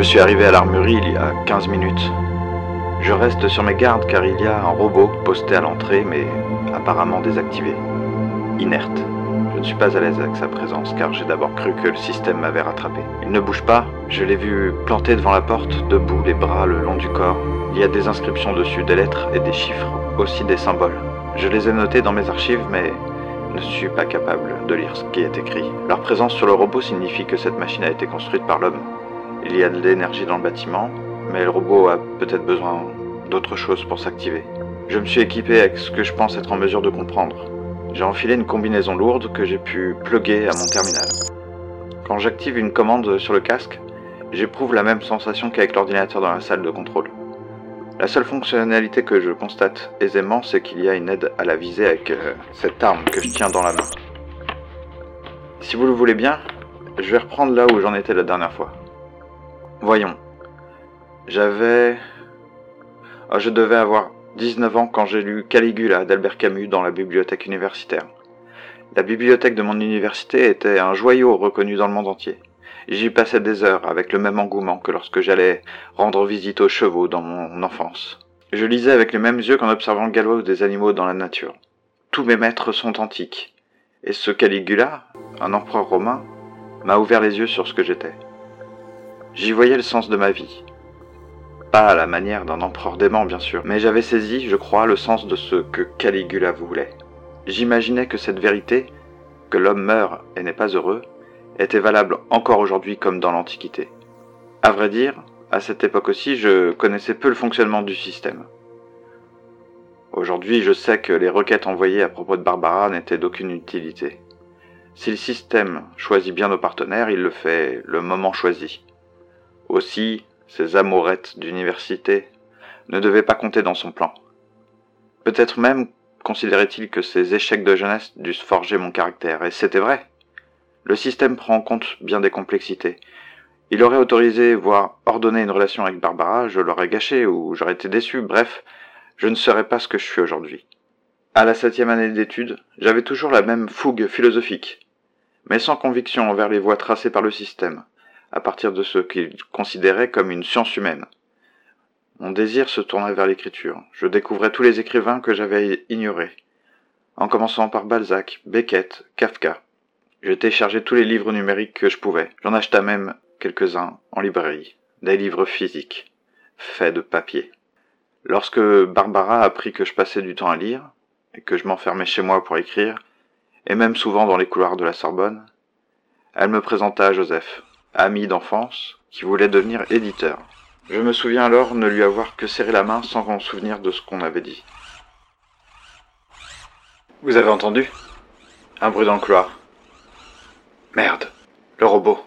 Je suis arrivé à l'armurerie il y a 15 minutes. Je reste sur mes gardes car il y a un robot posté à l'entrée mais apparemment désactivé. Inerte. Je ne suis pas à l'aise avec sa présence car j'ai d'abord cru que le système m'avait rattrapé. Il ne bouge pas, je l'ai vu planté devant la porte, debout, les bras le long du corps. Il y a des inscriptions dessus, des lettres et des chiffres, aussi des symboles. Je les ai notés dans mes archives mais ne suis pas capable de lire ce qui est écrit. Leur présence sur le robot signifie que cette machine a été construite par l'homme. Il y a de l'énergie dans le bâtiment, mais le robot a peut-être besoin d'autre chose pour s'activer. Je me suis équipé avec ce que je pense être en mesure de comprendre. J'ai enfilé une combinaison lourde que j'ai pu plugger à mon terminal. Quand j'active une commande sur le casque, j'éprouve la même sensation qu'avec l'ordinateur dans la salle de contrôle. La seule fonctionnalité que je constate aisément, c'est qu'il y a une aide à la visée avec euh, cette arme que je tiens dans la main. Si vous le voulez bien, je vais reprendre là où j'en étais la dernière fois. Voyons. J'avais... Ah, je devais avoir 19 ans quand j'ai lu Caligula d'Albert Camus dans la bibliothèque universitaire. La bibliothèque de mon université était un joyau reconnu dans le monde entier. J'y passais des heures avec le même engouement que lorsque j'allais rendre visite aux chevaux dans mon enfance. Je lisais avec les mêmes yeux qu'en observant le galop des animaux dans la nature. Tous mes maîtres sont antiques. Et ce Caligula, un empereur romain, m'a ouvert les yeux sur ce que j'étais. J'y voyais le sens de ma vie. Pas à la manière d'un empereur dément, bien sûr, mais j'avais saisi, je crois, le sens de ce que Caligula voulait. J'imaginais que cette vérité, que l'homme meurt et n'est pas heureux, était valable encore aujourd'hui comme dans l'Antiquité. À vrai dire, à cette époque aussi, je connaissais peu le fonctionnement du système. Aujourd'hui, je sais que les requêtes envoyées à propos de Barbara n'étaient d'aucune utilité. Si le système choisit bien nos partenaires, il le fait le moment choisi. Aussi, ces amourettes d'université ne devaient pas compter dans son plan. Peut-être même considérait-il que ces échecs de jeunesse dussent forger mon caractère, et c'était vrai. Le système prend en compte bien des complexités. Il aurait autorisé, voire ordonné une relation avec Barbara, je l'aurais gâché ou j'aurais été déçu, bref, je ne serais pas ce que je suis aujourd'hui. À la septième année d'études, j'avais toujours la même fougue philosophique, mais sans conviction envers les voies tracées par le système, à partir de ce qu'il considérait comme une science humaine. Mon désir se tournait vers l'écriture. Je découvrais tous les écrivains que j'avais ignorés, en commençant par Balzac, Beckett, Kafka. Je téléchargeais tous les livres numériques que je pouvais. J'en achetais même quelques-uns en librairie. Des livres physiques, faits de papier. Lorsque Barbara apprit que je passais du temps à lire, et que je m'enfermais chez moi pour écrire, et même souvent dans les couloirs de la Sorbonne, elle me présenta à Joseph, ami d'enfance, qui voulait devenir éditeur. Je me souviens alors ne lui avoir que serré la main sans m'en souvenir de ce qu'on avait dit. Vous avez entendu? Un bruit dans le couloir. Merde, le robot.